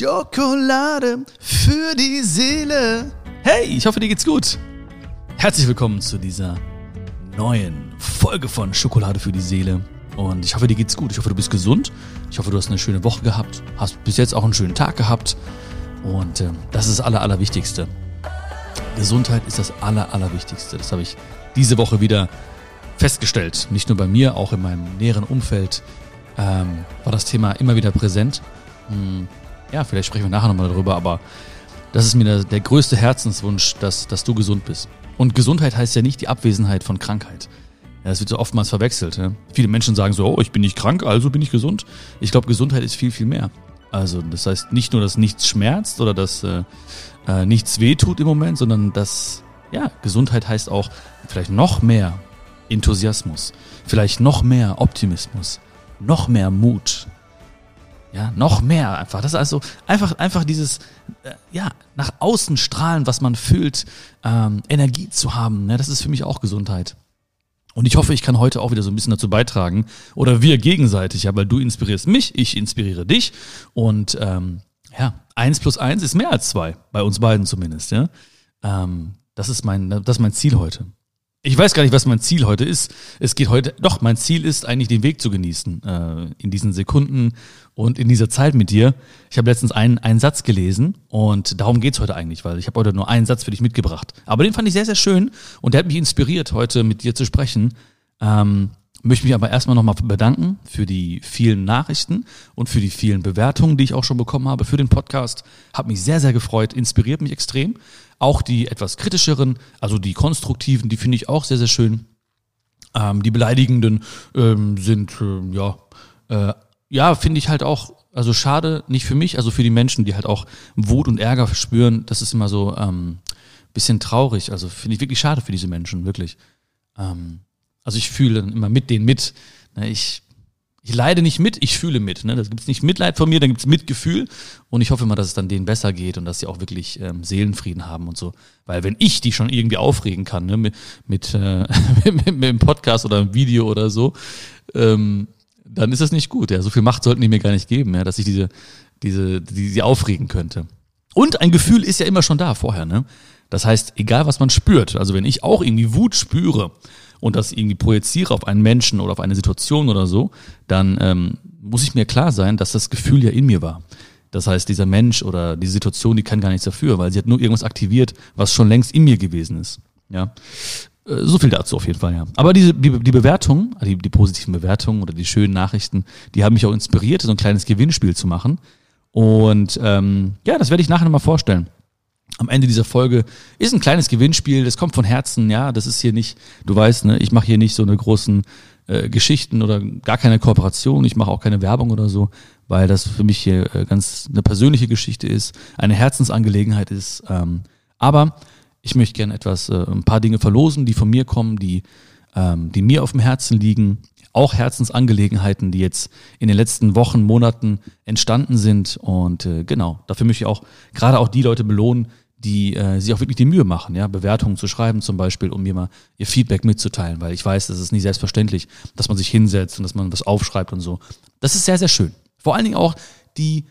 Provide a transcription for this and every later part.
Schokolade für die Seele. Hey, ich hoffe, dir geht's gut. Herzlich willkommen zu dieser neuen Folge von Schokolade für die Seele. Und ich hoffe, dir geht's gut. Ich hoffe, du bist gesund. Ich hoffe, du hast eine schöne Woche gehabt. Hast bis jetzt auch einen schönen Tag gehabt. Und äh, das ist das Aller, Allerwichtigste. Gesundheit ist das Aller, Allerwichtigste. Das habe ich diese Woche wieder festgestellt. Nicht nur bei mir, auch in meinem näheren Umfeld ähm, war das Thema immer wieder präsent. Hm, ja, vielleicht sprechen wir nachher nochmal darüber, aber das ist mir der, der größte Herzenswunsch, dass, dass du gesund bist. Und Gesundheit heißt ja nicht die Abwesenheit von Krankheit. Ja, das wird so oftmals verwechselt. Ja? Viele Menschen sagen so, oh, ich bin nicht krank, also bin ich gesund. Ich glaube, Gesundheit ist viel, viel mehr. Also das heißt nicht nur, dass nichts schmerzt oder dass äh, äh, nichts wehtut im Moment, sondern dass, ja, Gesundheit heißt auch vielleicht noch mehr Enthusiasmus, vielleicht noch mehr Optimismus, noch mehr Mut, ja, noch mehr einfach. Das ist also einfach, einfach dieses, äh, ja, nach außen strahlen, was man fühlt, ähm, Energie zu haben. Ne? Das ist für mich auch Gesundheit. Und ich hoffe, ich kann heute auch wieder so ein bisschen dazu beitragen. Oder wir gegenseitig, ja, weil du inspirierst mich, ich inspiriere dich. Und ähm, ja, eins plus eins ist mehr als zwei, bei uns beiden zumindest, ja. Ähm, das ist mein, das ist mein Ziel heute. Ich weiß gar nicht, was mein Ziel heute ist. Es geht heute, doch, mein Ziel ist eigentlich den Weg zu genießen, äh, in diesen Sekunden und in dieser Zeit mit dir. Ich habe letztens einen, einen Satz gelesen und darum geht's heute eigentlich, weil ich habe heute nur einen Satz für dich mitgebracht. Aber den fand ich sehr, sehr schön und der hat mich inspiriert, heute mit dir zu sprechen. Ähm, möchte mich aber erstmal nochmal bedanken für die vielen Nachrichten und für die vielen Bewertungen, die ich auch schon bekommen habe für den Podcast. Hat mich sehr, sehr gefreut, inspiriert mich extrem. Auch die etwas kritischeren, also die konstruktiven, die finde ich auch sehr, sehr schön. Ähm, die beleidigenden ähm, sind, äh, ja, äh, ja, finde ich halt auch, also schade, nicht für mich, also für die Menschen, die halt auch Wut und Ärger spüren. Das ist immer so ähm, bisschen traurig. Also finde ich wirklich schade für diese Menschen, wirklich. Ähm, also ich fühle immer mit denen mit. Ne, ich ich leide nicht mit, ich fühle mit. Ne? Da gibt es nicht Mitleid von mir, da gibt es Mitgefühl. Und ich hoffe mal, dass es dann denen besser geht und dass sie auch wirklich ähm, Seelenfrieden haben und so. Weil wenn ich die schon irgendwie aufregen kann, ne, mit, mit, äh, mit, mit einem Podcast oder einem Video oder so, ähm, dann ist das nicht gut. Ja. So viel Macht sollten die mir gar nicht geben, ja, dass ich diese, diese, die sie aufregen könnte. Und ein Gefühl ist ja immer schon da vorher, ne? Das heißt, egal was man spürt, also wenn ich auch irgendwie Wut spüre und das irgendwie projiziere auf einen Menschen oder auf eine Situation oder so, dann ähm, muss ich mir klar sein, dass das Gefühl ja in mir war. Das heißt, dieser Mensch oder die Situation, die kann gar nichts dafür, weil sie hat nur irgendwas aktiviert, was schon längst in mir gewesen ist. Ja. Äh, so viel dazu auf jeden Fall, ja. Aber diese, die, die Bewertungen, die, die positiven Bewertungen oder die schönen Nachrichten, die haben mich auch inspiriert, so ein kleines Gewinnspiel zu machen. Und ähm, ja, das werde ich nachher nochmal vorstellen am Ende dieser Folge ist ein kleines Gewinnspiel, das kommt von Herzen, ja, das ist hier nicht, du weißt, ne, ich mache hier nicht so eine großen äh, Geschichten oder gar keine Kooperation, ich mache auch keine Werbung oder so, weil das für mich hier äh, ganz eine persönliche Geschichte ist, eine Herzensangelegenheit ist. Ähm, aber ich möchte gerne etwas, äh, ein paar Dinge verlosen, die von mir kommen, die, ähm, die mir auf dem Herzen liegen, auch Herzensangelegenheiten, die jetzt in den letzten Wochen, Monaten entstanden sind. Und äh, genau, dafür möchte ich auch gerade auch die Leute belohnen, die äh, sich auch wirklich die Mühe machen, ja, Bewertungen zu schreiben zum Beispiel, um mir mal ihr Feedback mitzuteilen, weil ich weiß, das ist nicht selbstverständlich, dass man sich hinsetzt und dass man was aufschreibt und so. Das ist sehr, sehr schön. Vor allen Dingen auch die,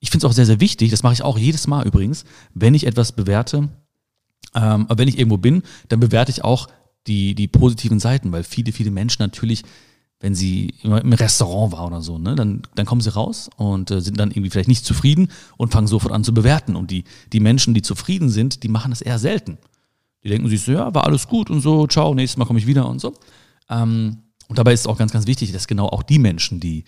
ich finde es auch sehr, sehr wichtig, das mache ich auch jedes Mal übrigens, wenn ich etwas bewerte, ähm, wenn ich irgendwo bin, dann bewerte ich auch die, die positiven Seiten, weil viele, viele Menschen natürlich wenn sie im Restaurant war oder so, ne, dann, dann kommen sie raus und äh, sind dann irgendwie vielleicht nicht zufrieden und fangen sofort an zu bewerten. Und die, die Menschen, die zufrieden sind, die machen das eher selten. Die denken sich so, ja, war alles gut und so, ciao, nächstes Mal komme ich wieder und so. Ähm, und dabei ist es auch ganz, ganz wichtig, dass genau auch die Menschen, die,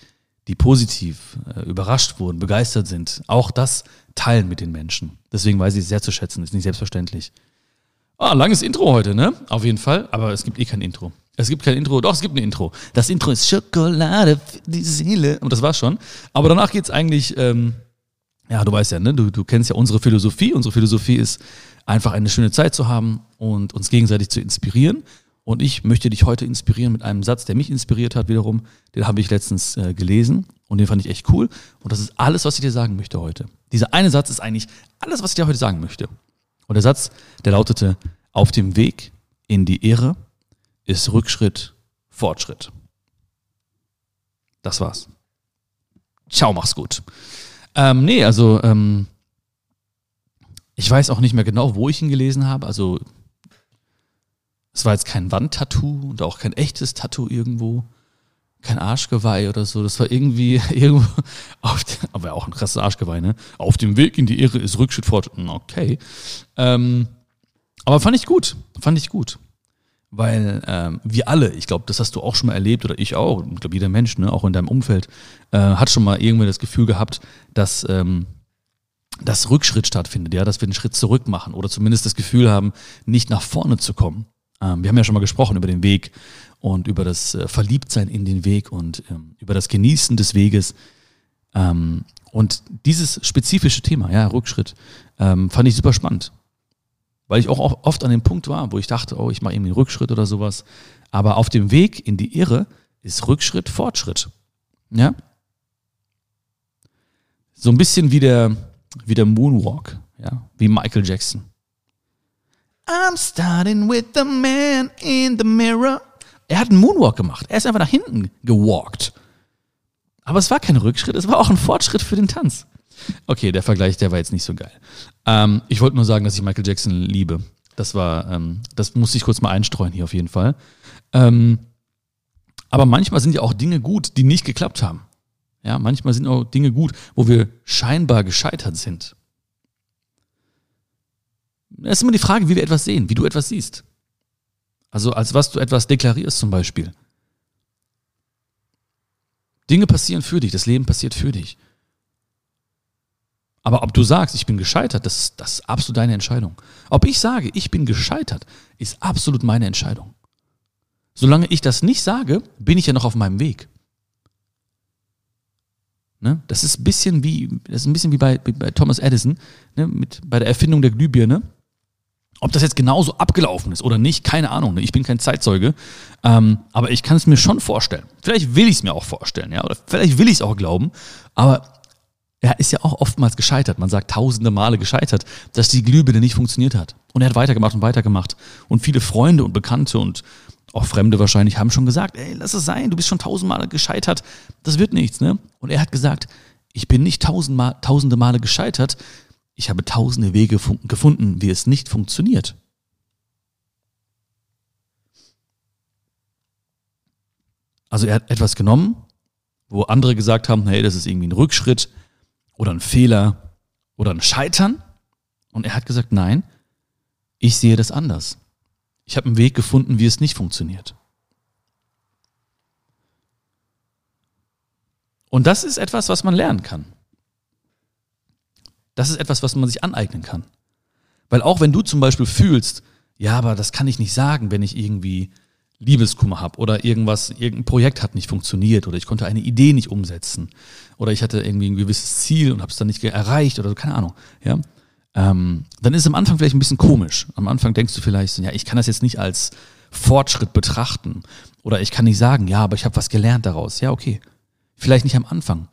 die positiv äh, überrascht wurden, begeistert sind, auch das teilen mit den Menschen. Deswegen weiß ich es sehr zu schätzen, ist nicht selbstverständlich. Ah, langes Intro heute, ne? Auf jeden Fall, aber es gibt eh kein Intro. Es gibt kein Intro, doch, es gibt ein Intro. Das Intro ist Schokolade für die Seele. Und das war's schon. Aber danach geht's eigentlich, ähm, ja, du weißt ja, ne? Du, du kennst ja unsere Philosophie. Unsere Philosophie ist, einfach eine schöne Zeit zu haben und uns gegenseitig zu inspirieren. Und ich möchte dich heute inspirieren mit einem Satz, der mich inspiriert hat wiederum. Den habe ich letztens äh, gelesen und den fand ich echt cool. Und das ist alles, was ich dir sagen möchte heute. Dieser eine Satz ist eigentlich alles, was ich dir heute sagen möchte. Und der Satz, der lautete, auf dem Weg in die Ehre ist Rückschritt Fortschritt. Das war's. Ciao, mach's gut. Ähm, nee, also ähm, ich weiß auch nicht mehr genau, wo ich ihn gelesen habe. Also es war jetzt kein Wandtattoo und auch kein echtes Tattoo irgendwo. Kein Arschgeweih oder so. Das war irgendwie irgendwo auf der, aber auch ein krasses Arschgeweih, ne? Auf dem Weg in die Irre ist Rückschritt fort. Hm, okay. Ähm, aber fand ich gut. Fand ich gut. Weil ähm, wir alle, ich glaube, das hast du auch schon mal erlebt oder ich auch, ich glaube, jeder Mensch, ne, auch in deinem Umfeld, äh, hat schon mal irgendwie das Gefühl gehabt, dass ähm, dass Rückschritt stattfindet, ja, dass wir einen Schritt zurück machen oder zumindest das Gefühl haben, nicht nach vorne zu kommen. Ähm, wir haben ja schon mal gesprochen über den Weg und über das äh, Verliebtsein in den Weg und ähm, über das Genießen des Weges. Ähm, und dieses spezifische Thema, ja, Rückschritt, ähm, fand ich super spannend. Weil ich auch oft an dem Punkt war, wo ich dachte, oh, ich mache irgendwie einen Rückschritt oder sowas. Aber auf dem Weg in die Irre ist Rückschritt Fortschritt. Ja? So ein bisschen wie der, wie der Moonwalk, ja, wie Michael Jackson. I'm starting with the man in the mirror. Er hat einen Moonwalk gemacht. Er ist einfach nach hinten gewalkt. Aber es war kein Rückschritt, es war auch ein Fortschritt für den Tanz. Okay, der Vergleich, der war jetzt nicht so geil. Ähm, ich wollte nur sagen, dass ich Michael Jackson liebe. Das war, ähm, das muss ich kurz mal einstreuen hier auf jeden Fall. Ähm, aber manchmal sind ja auch Dinge gut, die nicht geklappt haben. Ja, manchmal sind auch Dinge gut, wo wir scheinbar gescheitert sind. Es ist immer die Frage, wie wir etwas sehen, wie du etwas siehst. Also als was du etwas deklarierst zum Beispiel. Dinge passieren für dich, das Leben passiert für dich. Aber ob du sagst, ich bin gescheitert, das, das ist absolut deine Entscheidung. Ob ich sage, ich bin gescheitert, ist absolut meine Entscheidung. Solange ich das nicht sage, bin ich ja noch auf meinem Weg. Ne? Das ist ein bisschen wie, das ist ein bisschen wie bei, bei Thomas Edison, ne? Mit, bei der Erfindung der Glühbirne. Ob das jetzt genauso abgelaufen ist oder nicht, keine Ahnung. Ne? Ich bin kein Zeitzeuge. Ähm, aber ich kann es mir schon vorstellen. Vielleicht will ich es mir auch vorstellen, ja. Oder vielleicht will ich es auch glauben. Aber er ist ja auch oftmals gescheitert. Man sagt tausende Male gescheitert, dass die Glühbirne nicht funktioniert hat. Und er hat weitergemacht und weitergemacht. Und viele Freunde und Bekannte und auch Fremde wahrscheinlich haben schon gesagt, ey, lass es sein, du bist schon tausendmal gescheitert, das wird nichts, ne? Und er hat gesagt, ich bin nicht tausendmal, tausende Male gescheitert, ich habe tausende Wege gefunden, wie es nicht funktioniert. Also er hat etwas genommen, wo andere gesagt haben, hey, das ist irgendwie ein Rückschritt oder ein Fehler oder ein Scheitern. Und er hat gesagt, nein, ich sehe das anders. Ich habe einen Weg gefunden, wie es nicht funktioniert. Und das ist etwas, was man lernen kann. Das ist etwas, was man sich aneignen kann. Weil auch wenn du zum Beispiel fühlst, ja, aber das kann ich nicht sagen, wenn ich irgendwie Liebeskummer habe oder irgendwas, irgendein Projekt hat nicht funktioniert oder ich konnte eine Idee nicht umsetzen oder ich hatte irgendwie ein gewisses Ziel und habe es dann nicht erreicht oder keine Ahnung, ja, ähm, dann ist es am Anfang vielleicht ein bisschen komisch. Am Anfang denkst du vielleicht, ja, ich kann das jetzt nicht als Fortschritt betrachten. Oder ich kann nicht sagen, ja, aber ich habe was gelernt daraus. Ja, okay. Vielleicht nicht am Anfang.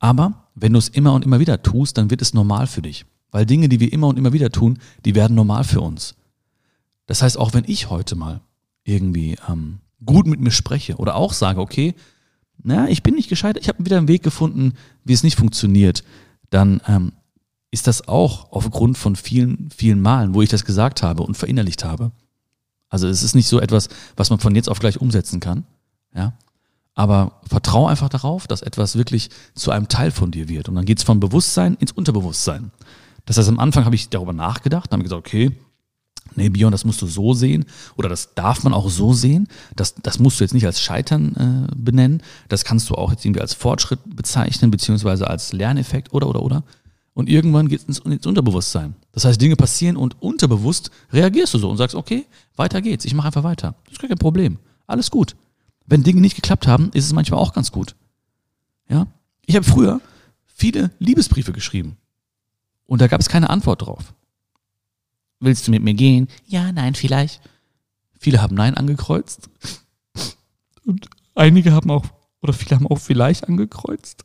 Aber wenn du es immer und immer wieder tust, dann wird es normal für dich. Weil Dinge, die wir immer und immer wieder tun, die werden normal für uns. Das heißt, auch wenn ich heute mal irgendwie ähm, gut mit mir spreche oder auch sage, okay, na, ich bin nicht gescheitert, ich habe wieder einen Weg gefunden, wie es nicht funktioniert, dann ähm, ist das auch aufgrund von vielen, vielen Malen, wo ich das gesagt habe und verinnerlicht habe. Also es ist nicht so etwas, was man von jetzt auf gleich umsetzen kann, ja. Aber vertraue einfach darauf, dass etwas wirklich zu einem Teil von dir wird. Und dann geht es vom Bewusstsein ins Unterbewusstsein. Das heißt, am Anfang habe ich darüber nachgedacht, habe gesagt, okay, nee, Björn, das musst du so sehen oder das darf man auch so sehen. Das, das musst du jetzt nicht als Scheitern äh, benennen. Das kannst du auch jetzt irgendwie als Fortschritt bezeichnen, beziehungsweise als Lerneffekt oder, oder, oder. Und irgendwann geht es ins, Unterbewusstsein. Das heißt, Dinge passieren und unterbewusst reagierst du so und sagst, okay, weiter geht's, ich mache einfach weiter. Das ist kein Problem. Alles gut. Wenn Dinge nicht geklappt haben, ist es manchmal auch ganz gut. Ja? Ich habe früher viele Liebesbriefe geschrieben. Und da gab es keine Antwort drauf. Willst du mit mir gehen? Ja, nein, vielleicht. Viele haben Nein angekreuzt. Und einige haben auch, oder viele haben auch vielleicht angekreuzt.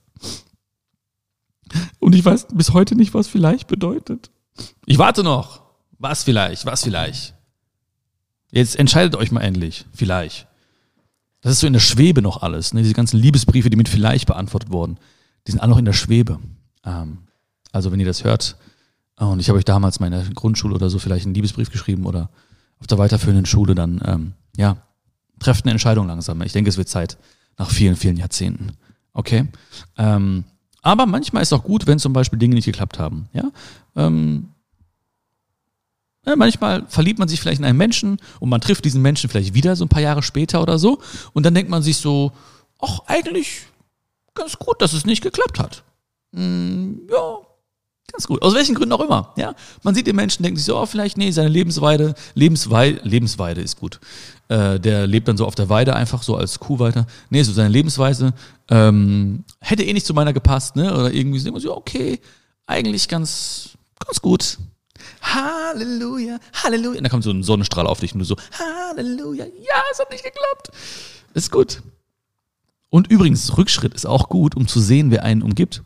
Und ich weiß bis heute nicht, was vielleicht bedeutet. Ich warte noch. Was vielleicht? Was vielleicht? Jetzt entscheidet euch mal endlich. Vielleicht. Das ist so in der Schwebe noch alles. Ne? Diese ganzen Liebesbriefe, die mit vielleicht beantwortet wurden, die sind alle noch in der Schwebe. Ähm, also wenn ihr das hört, und ich habe euch damals mal in der Grundschule oder so vielleicht einen Liebesbrief geschrieben oder auf der weiterführenden Schule, dann ähm, ja, trefft eine Entscheidung langsam. Ich denke, es wird Zeit nach vielen, vielen Jahrzehnten. Okay? Ähm, aber manchmal ist es auch gut, wenn zum Beispiel Dinge nicht geklappt haben. Ja? Ähm, ja, manchmal verliebt man sich vielleicht in einen Menschen und man trifft diesen Menschen vielleicht wieder so ein paar Jahre später oder so. Und dann denkt man sich so, ach, eigentlich ganz gut, dass es nicht geklappt hat. Hm, ja, Ganz gut. Aus welchen Gründen auch immer. Ja, man sieht den Menschen, denkt sich so, oh, vielleicht nee, seine Lebensweide, Lebensweide, Lebensweide ist gut. Äh, der lebt dann so auf der Weide einfach so als Kuh weiter. Nee, so seine Lebensweise ähm, hätte eh nicht zu meiner gepasst, ne? Oder irgendwie so okay, eigentlich ganz, ganz gut. Halleluja, Halleluja. Und dann kommt so ein Sonnenstrahl auf dich und du so, Halleluja, ja, es hat nicht geklappt. Ist gut. Und übrigens, Rückschritt ist auch gut, um zu sehen, wer einen umgibt.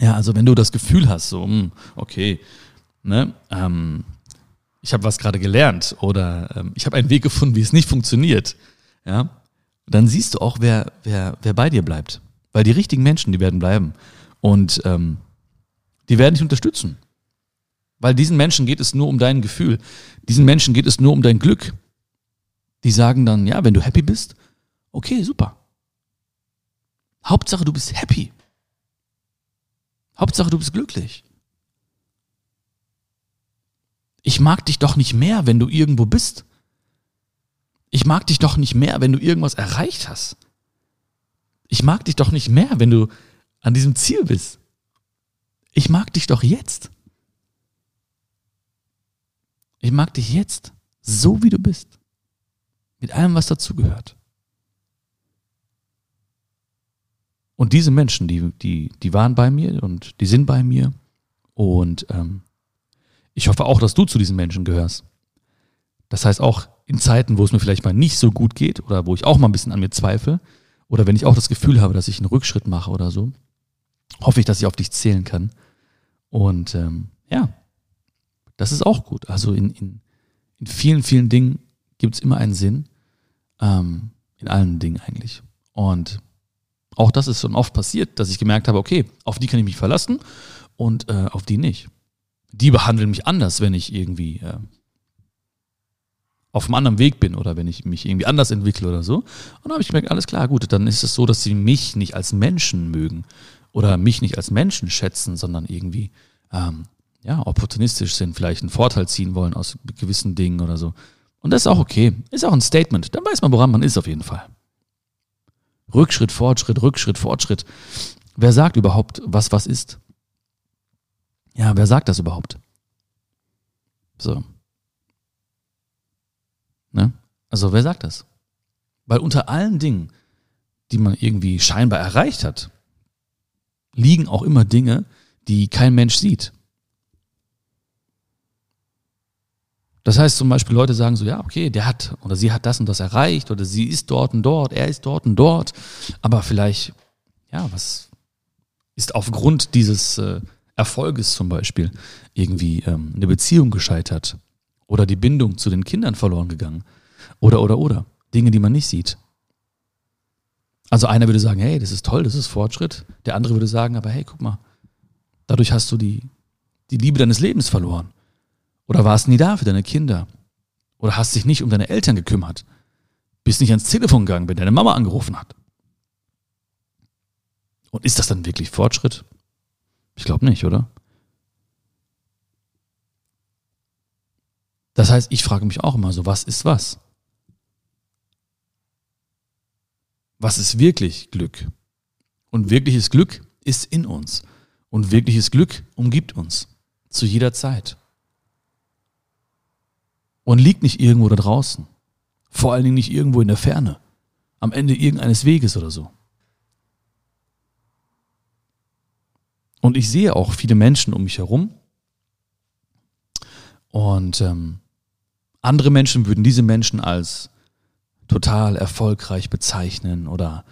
Ja, also wenn du das Gefühl hast, so, hm, okay, ne, ähm, ich habe was gerade gelernt oder ähm, ich habe einen Weg gefunden, wie es nicht funktioniert, ja, dann siehst du auch, wer, wer, wer bei dir bleibt. Weil die richtigen Menschen, die werden bleiben. Und ähm, die werden dich unterstützen. Weil diesen Menschen geht es nur um dein Gefühl. Diesen Menschen geht es nur um dein Glück. Die sagen dann, ja, wenn du happy bist, okay, super. Hauptsache, du bist happy. Hauptsache, du bist glücklich. Ich mag dich doch nicht mehr, wenn du irgendwo bist. Ich mag dich doch nicht mehr, wenn du irgendwas erreicht hast. Ich mag dich doch nicht mehr, wenn du an diesem Ziel bist. Ich mag dich doch jetzt. Ich mag dich jetzt, so wie du bist. Mit allem, was dazugehört. Und diese Menschen, die, die, die waren bei mir und die sind bei mir. Und ähm, ich hoffe auch, dass du zu diesen Menschen gehörst. Das heißt auch in Zeiten, wo es mir vielleicht mal nicht so gut geht oder wo ich auch mal ein bisschen an mir zweifle oder wenn ich auch das Gefühl habe, dass ich einen Rückschritt mache oder so, hoffe ich, dass ich auf dich zählen kann. Und ähm, ja, das ist auch gut. Also in, in, in vielen, vielen Dingen gibt es immer einen Sinn. Ähm, in allen Dingen eigentlich. Und auch das ist schon oft passiert, dass ich gemerkt habe, okay, auf die kann ich mich verlassen und äh, auf die nicht. Die behandeln mich anders, wenn ich irgendwie äh, auf einem anderen Weg bin oder wenn ich mich irgendwie anders entwickle oder so. Und dann habe ich gemerkt, alles klar, gut, dann ist es so, dass sie mich nicht als Menschen mögen oder mich nicht als Menschen schätzen, sondern irgendwie ähm, ja, opportunistisch sind, vielleicht einen Vorteil ziehen wollen aus gewissen Dingen oder so. Und das ist auch okay. Ist auch ein Statement. Dann weiß man, woran man ist auf jeden Fall. Rückschritt, Fortschritt, Rückschritt, Fortschritt. Wer sagt überhaupt, was was ist? Ja, wer sagt das überhaupt? So. Ne? Also wer sagt das? Weil unter allen Dingen, die man irgendwie scheinbar erreicht hat, liegen auch immer Dinge, die kein Mensch sieht. Das heißt zum Beispiel, Leute sagen so, ja, okay, der hat oder sie hat das und das erreicht oder sie ist dort und dort, er ist dort und dort. Aber vielleicht, ja, was ist aufgrund dieses äh, Erfolges zum Beispiel irgendwie ähm, eine Beziehung gescheitert oder die Bindung zu den Kindern verloren gegangen oder, oder, oder. Dinge, die man nicht sieht. Also einer würde sagen, hey, das ist toll, das ist Fortschritt. Der andere würde sagen, aber hey, guck mal, dadurch hast du die, die Liebe deines Lebens verloren. Oder warst nie da für deine Kinder? Oder hast dich nicht um deine Eltern gekümmert? Bist nicht ans Telefon gegangen, wenn deine Mama angerufen hat? Und ist das dann wirklich Fortschritt? Ich glaube nicht, oder? Das heißt, ich frage mich auch immer so, was ist was? Was ist wirklich Glück? Und wirkliches Glück ist in uns. Und wirkliches Glück umgibt uns. Zu jeder Zeit und liegt nicht irgendwo da draußen. Vor allen Dingen nicht irgendwo in der Ferne. Am Ende irgendeines Weges oder so. Und ich sehe auch viele Menschen um mich herum. Und ähm, andere Menschen würden diese Menschen als total erfolgreich bezeichnen oder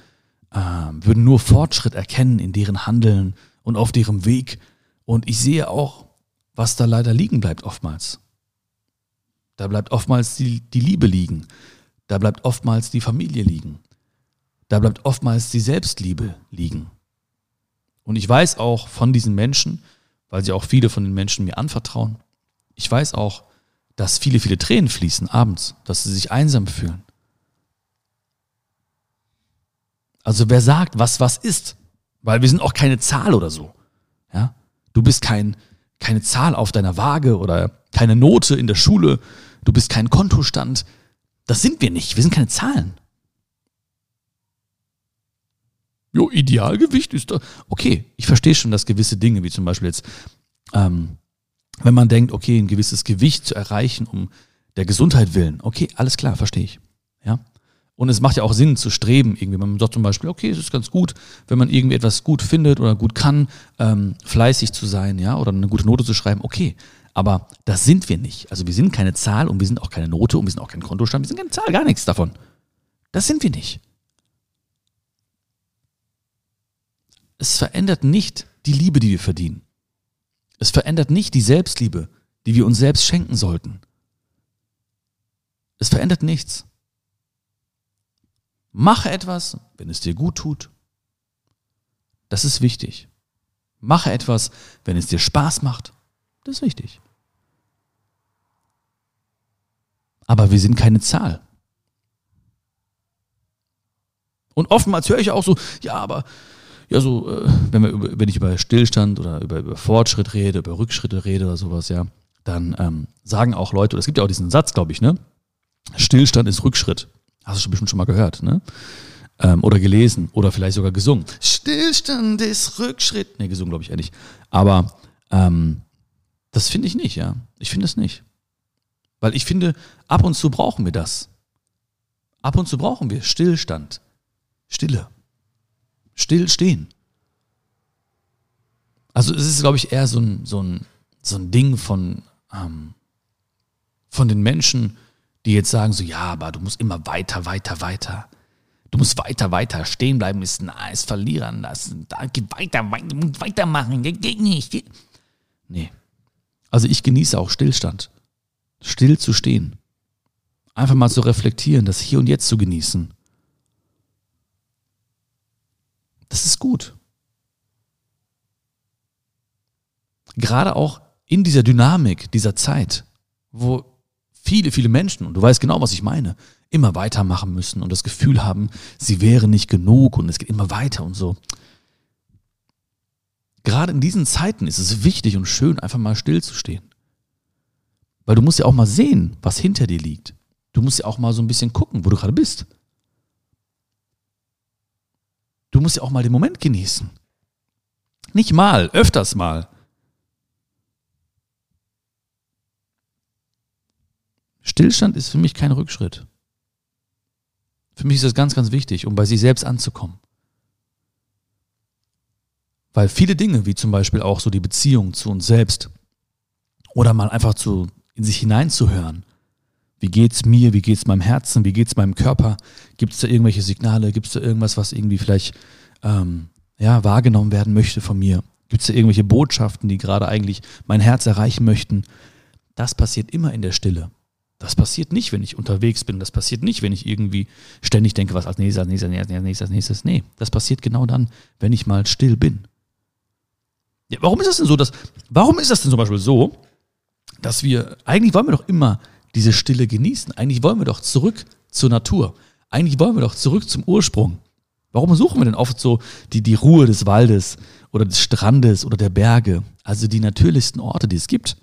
äh, würden nur Fortschritt erkennen in deren Handeln und auf deren Weg. Und ich sehe auch, was da leider liegen bleibt oftmals. Da bleibt oftmals die, die Liebe liegen. Da bleibt oftmals die Familie liegen. Da bleibt oftmals die Selbstliebe liegen. Und ich weiß auch von diesen Menschen, weil sie auch viele von den Menschen mir anvertrauen, ich weiß auch, dass viele, viele Tränen fließen abends, dass sie sich einsam fühlen. Also wer sagt, was was ist? Weil wir sind auch keine Zahl oder so. Ja? Du bist kein, keine Zahl auf deiner Waage oder keine Note in der Schule. Du bist kein Kontostand. Das sind wir nicht. Wir sind keine Zahlen. Jo, Idealgewicht ist da. Okay, ich verstehe schon, dass gewisse Dinge, wie zum Beispiel jetzt, ähm, wenn man denkt, okay, ein gewisses Gewicht zu erreichen, um der Gesundheit willen, okay, alles klar, verstehe ich. Ja. Und es macht ja auch Sinn zu streben, irgendwie. Man sagt zum Beispiel, okay, es ist ganz gut, wenn man irgendwie etwas gut findet oder gut kann, ähm, fleißig zu sein, ja, oder eine gute Note zu schreiben, okay. Aber das sind wir nicht. Also wir sind keine Zahl und wir sind auch keine Note und wir sind auch kein Kontostand, wir sind keine Zahl, gar nichts davon. Das sind wir nicht. Es verändert nicht die Liebe, die wir verdienen. Es verändert nicht die Selbstliebe, die wir uns selbst schenken sollten. Es verändert nichts. Mache etwas, wenn es dir gut tut. Das ist wichtig. Mache etwas, wenn es dir Spaß macht. Das ist wichtig. Aber wir sind keine Zahl. Und oftmals höre ich auch so, ja, aber ja, so, äh, wenn, wir wenn ich über Stillstand oder über, über Fortschritt rede, über Rückschritte rede oder sowas, ja, dann ähm, sagen auch Leute, es gibt ja auch diesen Satz, glaube ich, ne? Stillstand ist Rückschritt. Hast du schon bestimmt schon mal gehört, ne? Ähm, oder gelesen oder vielleicht sogar gesungen. Stillstand ist Rückschritt. Ne, gesungen glaube ich ehrlich. Aber ähm, das finde ich nicht, ja. Ich finde es nicht. Weil ich finde, ab und zu brauchen wir das. Ab und zu brauchen wir Stillstand. Stille. Still stehen. Also es ist, glaube ich, eher so ein, so ein, so ein Ding von, ähm, von den Menschen, die jetzt sagen so, ja, aber du musst immer weiter, weiter, weiter. Du musst weiter, weiter stehen bleiben, ist nice, verlieren, das, da, geht weiter, weiter, weitermachen, geht nicht. Nee. Also ich genieße auch Stillstand. Still zu stehen. Einfach mal zu reflektieren, das Hier und Jetzt zu genießen. Das ist gut. Gerade auch in dieser Dynamik dieser Zeit, wo viele, viele Menschen, und du weißt genau, was ich meine, immer weitermachen müssen und das Gefühl haben, sie wären nicht genug und es geht immer weiter und so. Gerade in diesen Zeiten ist es wichtig und schön, einfach mal stillzustehen. Weil du musst ja auch mal sehen, was hinter dir liegt. Du musst ja auch mal so ein bisschen gucken, wo du gerade bist. Du musst ja auch mal den Moment genießen. Nicht mal, öfters mal. Stillstand ist für mich kein Rückschritt. Für mich ist das ganz, ganz wichtig, um bei sich selbst anzukommen. Weil viele Dinge, wie zum Beispiel auch so die Beziehung zu uns selbst oder mal einfach zu, in sich hineinzuhören, wie geht's mir? Wie geht's meinem Herzen? Wie geht's meinem Körper? Gibt es da irgendwelche Signale? Gibt es da irgendwas, was irgendwie vielleicht ähm, ja, wahrgenommen werden möchte von mir? Gibt es da irgendwelche Botschaften, die gerade eigentlich mein Herz erreichen möchten? Das passiert immer in der Stille. Das passiert nicht, wenn ich unterwegs bin. Das passiert nicht, wenn ich irgendwie ständig denke, was als nächstes, als nächstes, als nächstes, als nächstes. Nee, das passiert genau dann, wenn ich mal still bin. Ja, warum ist das denn so, dass, warum ist das denn zum Beispiel so, dass wir, eigentlich wollen wir doch immer diese Stille genießen. Eigentlich wollen wir doch zurück zur Natur. Eigentlich wollen wir doch zurück zum Ursprung. Warum suchen wir denn oft so die, die Ruhe des Waldes oder des Strandes oder der Berge? Also die natürlichsten Orte, die es gibt.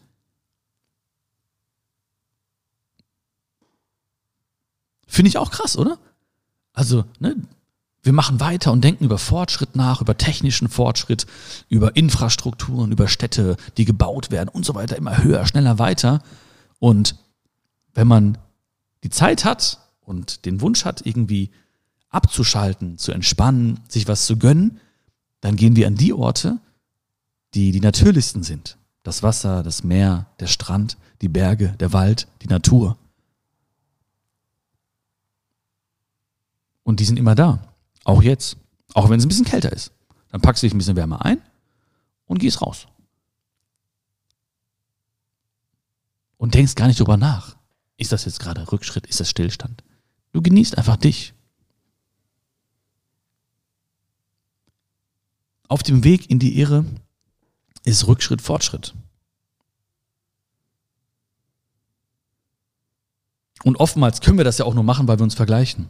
Finde ich auch krass, oder? Also, ne, wir machen weiter und denken über Fortschritt nach, über technischen Fortschritt, über Infrastrukturen, über Städte, die gebaut werden und so weiter, immer höher, schneller weiter. Und wenn man die Zeit hat und den Wunsch hat, irgendwie abzuschalten, zu entspannen, sich was zu gönnen, dann gehen wir an die Orte, die die natürlichsten sind. Das Wasser, das Meer, der Strand, die Berge, der Wald, die Natur. Und die sind immer da. Auch jetzt. Auch wenn es ein bisschen kälter ist. Dann packst du dich ein bisschen wärmer ein und gehst raus. Und denkst gar nicht drüber nach. Ist das jetzt gerade Rückschritt? Ist das Stillstand? Du genießt einfach dich. auf dem Weg in die Irre ist Rückschritt Fortschritt. Und oftmals können wir das ja auch nur machen, weil wir uns vergleichen.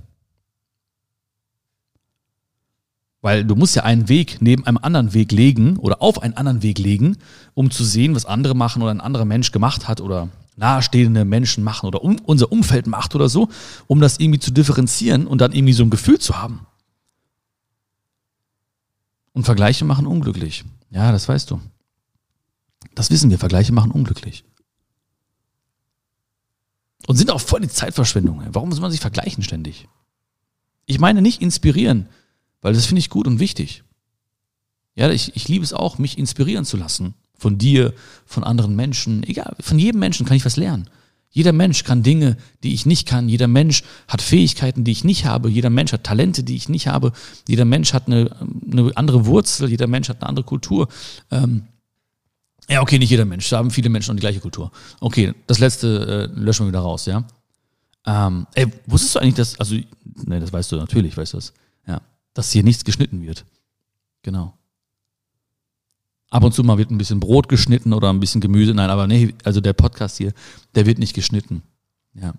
Weil du musst ja einen Weg neben einem anderen Weg legen oder auf einen anderen Weg legen, um zu sehen, was andere machen oder ein anderer Mensch gemacht hat oder nahestehende Menschen machen oder um, unser Umfeld macht oder so, um das irgendwie zu differenzieren und dann irgendwie so ein Gefühl zu haben. Und Vergleiche machen unglücklich. Ja, das weißt du. Das wissen wir, Vergleiche machen unglücklich. Und sind auch voll die Zeitverschwendung. Warum muss man sich vergleichen ständig? Ich meine nicht inspirieren, weil das finde ich gut und wichtig. Ja, ich, ich liebe es auch, mich inspirieren zu lassen. Von dir, von anderen Menschen, egal, von jedem Menschen kann ich was lernen. Jeder Mensch kann Dinge, die ich nicht kann. Jeder Mensch hat Fähigkeiten, die ich nicht habe. Jeder Mensch hat Talente, die ich nicht habe. Jeder Mensch hat eine, eine andere Wurzel. Jeder Mensch hat eine andere Kultur. Ähm, ja, okay, nicht jeder Mensch. Da haben viele Menschen noch die gleiche Kultur. Okay, das letzte äh, löschen wir wieder raus, ja. Ähm, ey, wusstest du eigentlich, dass, also, ne, das weißt du natürlich, weißt du das, dass hier nichts geschnitten wird. Genau. Ab und zu mal wird ein bisschen Brot geschnitten oder ein bisschen Gemüse. Nein, aber nee, also der Podcast hier, der wird nicht geschnitten. Ja.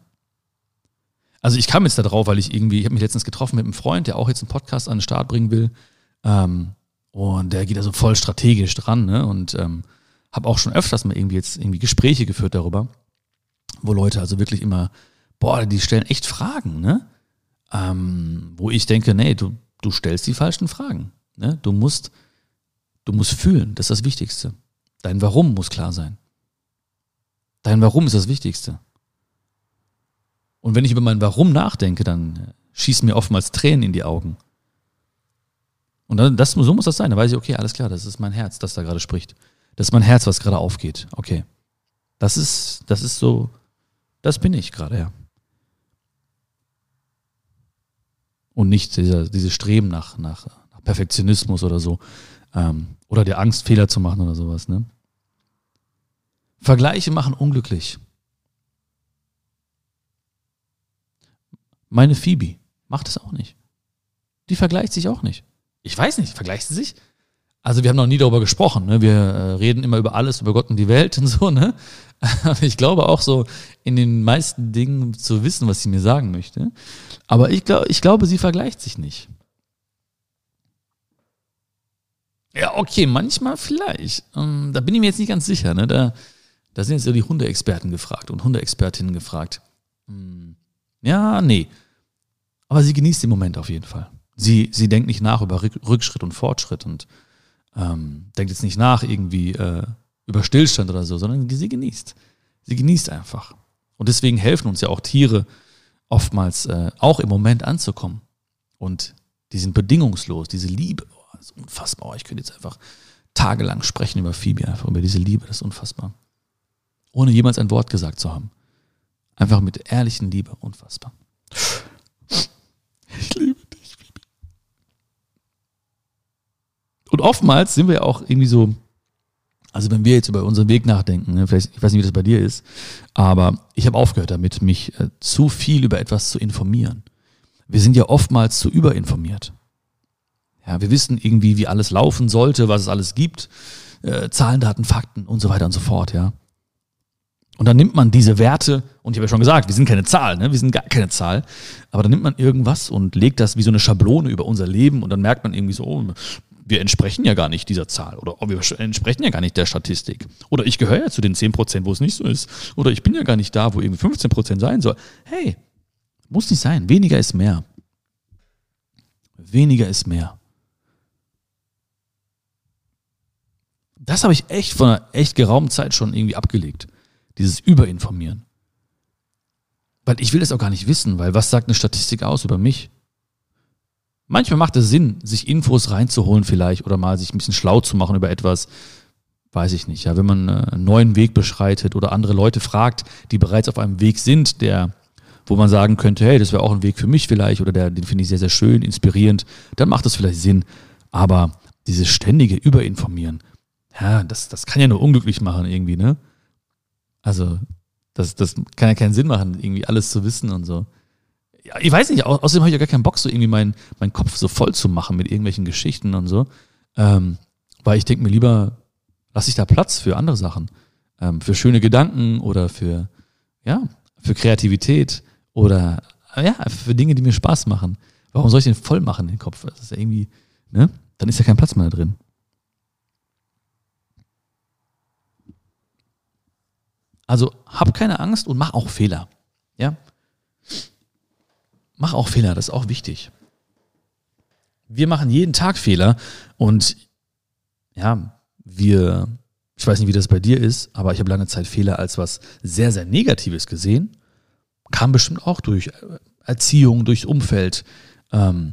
Also ich kam jetzt da drauf, weil ich irgendwie, ich habe mich letztens getroffen mit einem Freund, der auch jetzt einen Podcast an den Start bringen will. Ähm, und der geht da so voll strategisch dran, ne? Und ähm, habe auch schon öfters mal irgendwie jetzt irgendwie Gespräche geführt darüber, wo Leute also wirklich immer, boah, die stellen echt Fragen, ne? Ähm, wo ich denke, nee, du, du stellst die falschen Fragen. Ne? Du musst Du musst fühlen, das ist das Wichtigste. Dein Warum muss klar sein. Dein Warum ist das Wichtigste. Und wenn ich über mein Warum nachdenke, dann schießen mir oftmals Tränen in die Augen. Und dann, das, so muss das sein. Da weiß ich, okay, alles klar, das ist mein Herz, das da gerade spricht. Das ist mein Herz, was gerade aufgeht. Okay. Das ist, das ist so, das bin ich gerade, ja. Und nicht dieser, dieses Streben nach, nach, nach Perfektionismus oder so. Ähm, oder der Angst, Fehler zu machen oder sowas. Ne? Vergleiche machen unglücklich. Meine Phoebe macht es auch nicht. Die vergleicht sich auch nicht. Ich weiß nicht, vergleicht sie sich? Also wir haben noch nie darüber gesprochen. Ne? Wir äh, reden immer über alles, über Gott und die Welt und so. Ne? ich glaube auch so in den meisten Dingen zu wissen, was sie mir sagen möchte. Aber ich, glaub, ich glaube, sie vergleicht sich nicht. Ja, okay, manchmal vielleicht. Ähm, da bin ich mir jetzt nicht ganz sicher. Ne? Da, da sind jetzt ja die Hundeexperten gefragt und Hundeexpertinnen gefragt. Hm, ja, nee. Aber sie genießt den Moment auf jeden Fall. Sie, sie denkt nicht nach über Rückschritt und Fortschritt und ähm, denkt jetzt nicht nach irgendwie äh, über Stillstand oder so, sondern sie genießt. Sie genießt einfach. Und deswegen helfen uns ja auch Tiere oftmals äh, auch im Moment anzukommen. Und die sind bedingungslos, diese Liebe das ist unfassbar. Ich könnte jetzt einfach tagelang sprechen über Phoebe, einfach über diese Liebe, das ist unfassbar. Ohne jemals ein Wort gesagt zu haben. Einfach mit ehrlichen Liebe, unfassbar. Ich liebe dich, Phoebe. Und oftmals sind wir ja auch irgendwie so, also wenn wir jetzt über unseren Weg nachdenken, ne, vielleicht, ich weiß nicht, wie das bei dir ist, aber ich habe aufgehört damit, mich äh, zu viel über etwas zu informieren. Wir sind ja oftmals zu überinformiert. Ja, wir wissen irgendwie, wie alles laufen sollte, was es alles gibt, äh, Zahlen, Daten, Fakten und so weiter und so fort, ja. Und dann nimmt man diese Werte, und ich habe ja schon gesagt, wir sind keine Zahl, ne? wir sind gar keine Zahl, aber dann nimmt man irgendwas und legt das wie so eine Schablone über unser Leben und dann merkt man irgendwie so, oh, wir entsprechen ja gar nicht dieser Zahl oder wir entsprechen ja gar nicht der Statistik. Oder ich gehöre ja zu den 10%, wo es nicht so ist. Oder ich bin ja gar nicht da, wo irgendwie 15% sein soll. Hey, muss nicht sein. Weniger ist mehr. Weniger ist mehr. Das habe ich echt von einer echt geraumen Zeit schon irgendwie abgelegt. Dieses Überinformieren. Weil ich will das auch gar nicht wissen, weil was sagt eine Statistik aus über mich? Manchmal macht es Sinn, sich Infos reinzuholen vielleicht oder mal sich ein bisschen schlau zu machen über etwas, weiß ich nicht. Ja, wenn man äh, einen neuen Weg beschreitet oder andere Leute fragt, die bereits auf einem Weg sind, der, wo man sagen könnte, hey, das wäre auch ein Weg für mich vielleicht oder der, den finde ich sehr, sehr schön, inspirierend, dann macht das vielleicht Sinn. Aber dieses ständige Überinformieren, ja, das, das kann ja nur unglücklich machen irgendwie, ne? Also, das, das kann ja keinen Sinn machen, irgendwie alles zu wissen und so. Ich weiß nicht, außerdem habe ich ja gar keinen Bock, so irgendwie meinen mein Kopf so voll zu machen mit irgendwelchen Geschichten und so. Ähm, weil ich denke mir lieber, lasse ich da Platz für andere Sachen, ähm, für schöne Gedanken oder für, ja, für Kreativität oder ja, für Dinge, die mir Spaß machen. Warum soll ich den voll machen, den Kopf? Das ist ja irgendwie, ne? Dann ist ja kein Platz mehr da drin. Also hab keine Angst und mach auch Fehler. Ja? Mach auch Fehler, das ist auch wichtig. Wir machen jeden Tag Fehler und ja, wir, ich weiß nicht, wie das bei dir ist, aber ich habe lange Zeit Fehler als was sehr, sehr Negatives gesehen. Kam bestimmt auch durch Erziehung, durchs Umfeld, ähm,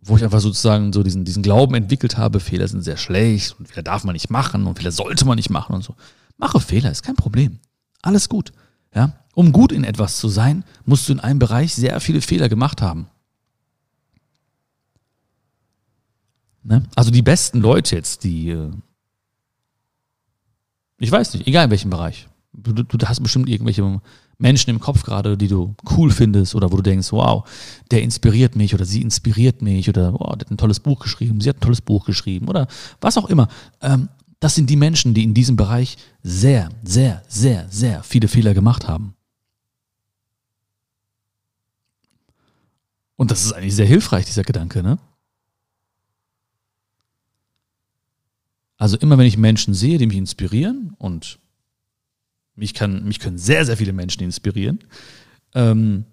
wo ich einfach sozusagen so diesen, diesen Glauben entwickelt habe, Fehler sind sehr schlecht und Fehler darf man nicht machen und Fehler sollte man nicht machen und so. Mache Fehler, ist kein Problem. Alles gut. Ja? Um gut in etwas zu sein, musst du in einem Bereich sehr viele Fehler gemacht haben. Ne? Also die besten Leute jetzt, die, äh, ich weiß nicht, egal in welchem Bereich. Du, du hast bestimmt irgendwelche Menschen im Kopf gerade, die du cool findest oder wo du denkst, wow, der inspiriert mich oder sie inspiriert mich oder wow, der hat ein tolles Buch geschrieben, sie hat ein tolles Buch geschrieben oder was auch immer. Ähm, das sind die Menschen, die in diesem Bereich sehr, sehr, sehr, sehr viele Fehler gemacht haben. Und das ist eigentlich sehr hilfreich, dieser Gedanke, ne? Also immer wenn ich Menschen sehe, die mich inspirieren und mich, kann, mich können sehr, sehr viele Menschen inspirieren, ähm,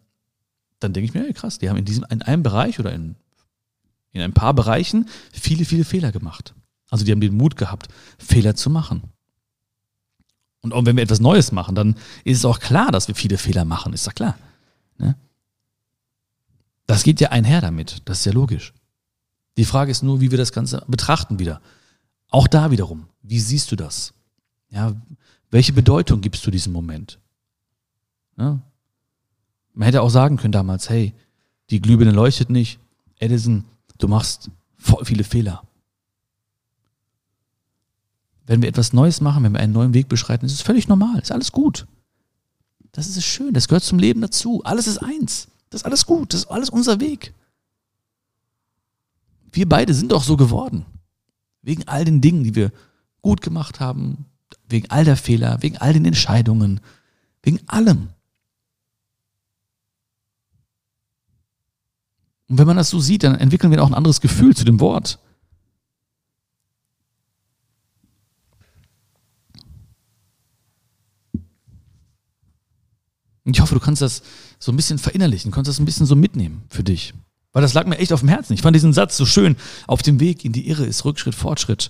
dann denke ich mir, hey, krass, die haben in diesem, in einem Bereich oder in, in ein paar Bereichen viele, viele Fehler gemacht. Also die haben den Mut gehabt, Fehler zu machen. Und auch wenn wir etwas Neues machen, dann ist es auch klar, dass wir viele Fehler machen, ist doch klar. Ne? Das geht ja einher damit, das ist ja logisch. Die Frage ist nur, wie wir das Ganze betrachten wieder. Auch da wiederum, wie siehst du das? Ja, welche Bedeutung gibst du diesem Moment? Ja? Man hätte auch sagen können damals, hey, die Glühbirne leuchtet nicht, Edison, du machst voll viele Fehler wenn wir etwas Neues machen, wenn wir einen neuen Weg beschreiten, ist es völlig normal, ist alles gut. Das ist schön, das gehört zum Leben dazu. Alles ist eins. Das ist alles gut, das ist alles unser Weg. Wir beide sind doch so geworden. Wegen all den Dingen, die wir gut gemacht haben, wegen all der Fehler, wegen all den Entscheidungen, wegen allem. Und wenn man das so sieht, dann entwickeln wir auch ein anderes Gefühl zu dem Wort. Und ich hoffe, du kannst das so ein bisschen verinnerlichen, kannst das ein bisschen so mitnehmen für dich. Weil das lag mir echt auf dem Herzen. Ich fand diesen Satz so schön. Auf dem Weg in die Irre ist Rückschritt, Fortschritt.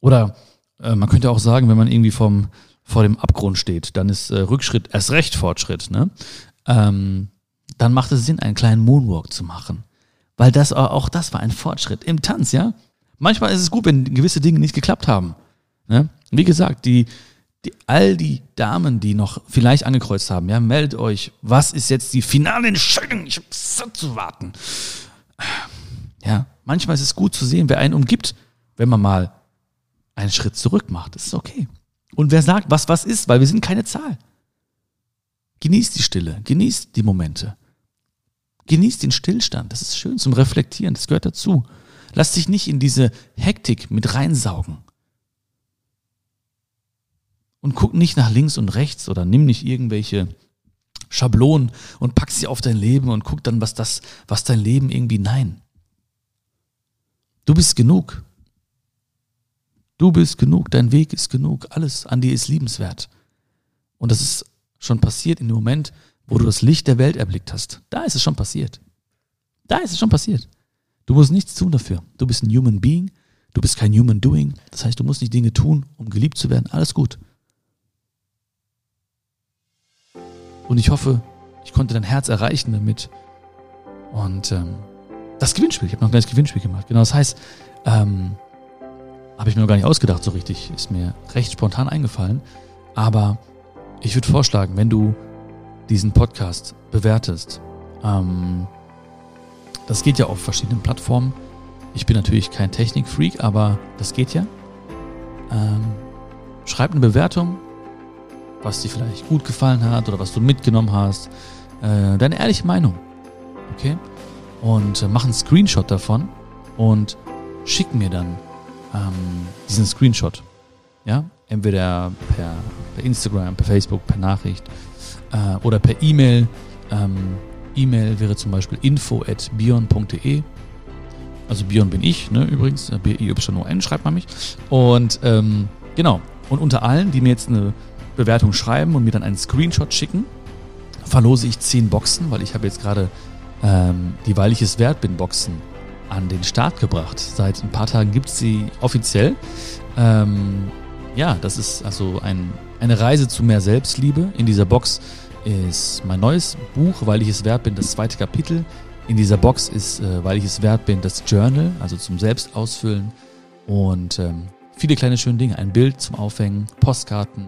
Oder äh, man könnte auch sagen, wenn man irgendwie vom, vor dem Abgrund steht, dann ist äh, Rückschritt erst recht Fortschritt. Ne? Ähm, dann macht es Sinn, einen kleinen Moonwalk zu machen. Weil das auch das war ein Fortschritt im Tanz, ja. Manchmal ist es gut, wenn gewisse Dinge nicht geklappt haben. Ne? Wie gesagt, die, die, all die Damen, die noch vielleicht angekreuzt haben, ja, meldet euch. Was ist jetzt die finale Entscheidung? Ich habe satt zu warten. Ja, manchmal ist es gut zu sehen, wer einen umgibt, wenn man mal einen Schritt zurück macht. Das ist okay. Und wer sagt, was was ist, weil wir sind keine Zahl. Genießt die Stille, genießt die Momente. Genießt den Stillstand. Das ist schön zum Reflektieren. Das gehört dazu. Lass dich nicht in diese Hektik mit reinsaugen und guck nicht nach links und rechts oder nimm nicht irgendwelche Schablonen und pack sie auf dein Leben und guck dann, was das, was dein Leben irgendwie, nein. Du bist genug. Du bist genug, dein Weg ist genug, alles an dir ist liebenswert. Und das ist schon passiert in dem Moment, wo du das Licht der Welt erblickt hast. Da ist es schon passiert. Da ist es schon passiert. Du musst nichts tun dafür. Du bist ein Human Being, du bist kein Human Doing. Das heißt, du musst nicht Dinge tun, um geliebt zu werden. Alles gut. Und ich hoffe, ich konnte dein Herz erreichen damit. Und ähm, das Gewinnspiel, ich habe noch ein kleines Gewinnspiel gemacht. Genau, das heißt, ähm, habe ich mir noch gar nicht ausgedacht so richtig, ist mir recht spontan eingefallen. Aber ich würde vorschlagen, wenn du diesen Podcast bewertest, ähm, das geht ja auf verschiedenen Plattformen. Ich bin natürlich kein Technikfreak, aber das geht ja. Ähm, schreib eine Bewertung, was dir vielleicht gut gefallen hat oder was du mitgenommen hast. Äh, deine ehrliche Meinung. Okay? Und äh, mach einen Screenshot davon und schicken mir dann ähm, diesen Screenshot. Ja, entweder per, per Instagram, per Facebook, per Nachricht äh, oder per E-Mail. Ähm, E-Mail wäre zum Beispiel info at bion.de. Also Bion bin ich, ne, übrigens. B-I-Y-O-N schreibt man mich. Und ähm, genau. Und unter allen, die mir jetzt eine Bewertung schreiben und mir dann einen Screenshot schicken, verlose ich 10 Boxen, weil ich habe jetzt gerade ähm, die Weil ich es wert bin Boxen an den Start gebracht. Seit ein paar Tagen gibt es sie offiziell. Ähm, ja, das ist also ein, eine Reise zu mehr Selbstliebe. In dieser Box ist mein neues Buch, weil ich es wert bin, das zweite Kapitel. In dieser Box ist, äh, weil ich es wert bin, das Journal, also zum Selbstausfüllen und ähm, viele kleine schöne Dinge. Ein Bild zum Aufhängen, Postkarten,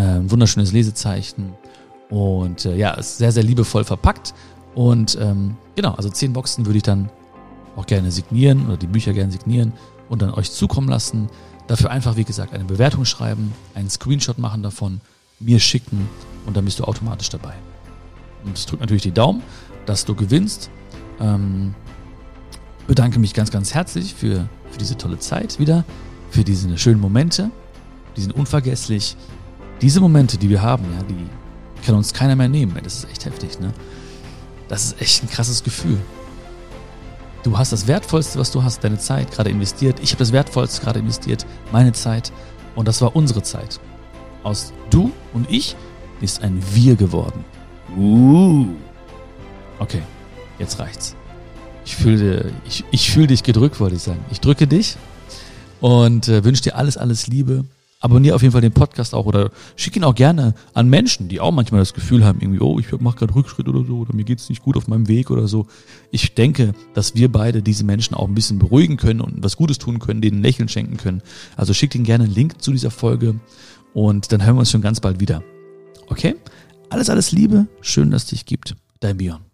ein wunderschönes Lesezeichen und äh, ja, ist sehr, sehr liebevoll verpackt. Und ähm, genau, also zehn Boxen würde ich dann auch gerne signieren oder die Bücher gerne signieren und dann euch zukommen lassen. Dafür einfach, wie gesagt, eine Bewertung schreiben, einen Screenshot machen davon, mir schicken und dann bist du automatisch dabei. Und es drückt natürlich die Daumen, dass du gewinnst. Ähm, bedanke mich ganz, ganz herzlich für, für diese tolle Zeit wieder, für diese schönen Momente. Die sind unvergesslich. Diese Momente, die wir haben, ja, die kann uns keiner mehr nehmen. Das ist echt heftig, ne? Das ist echt ein krasses Gefühl. Du hast das Wertvollste, was du hast, deine Zeit gerade investiert. Ich habe das Wertvollste gerade investiert, meine Zeit. Und das war unsere Zeit. Aus du und ich ist ein Wir geworden. Uh. Okay, jetzt reicht's. Ich fühle ich, ich fühl dich gedrückt, wollte ich sagen. Ich drücke dich und äh, wünsche dir alles, alles Liebe abonniere auf jeden Fall den Podcast auch oder schick ihn auch gerne an Menschen, die auch manchmal das Gefühl haben, irgendwie, oh, ich mache gerade Rückschritt oder so, oder mir geht's nicht gut auf meinem Weg oder so. Ich denke, dass wir beide diese Menschen auch ein bisschen beruhigen können und was Gutes tun können, denen Lächeln schenken können. Also schick ihnen gerne einen Link zu dieser Folge und dann hören wir uns schon ganz bald wieder. Okay? Alles, alles Liebe. Schön, dass es dich gibt. Dein Björn.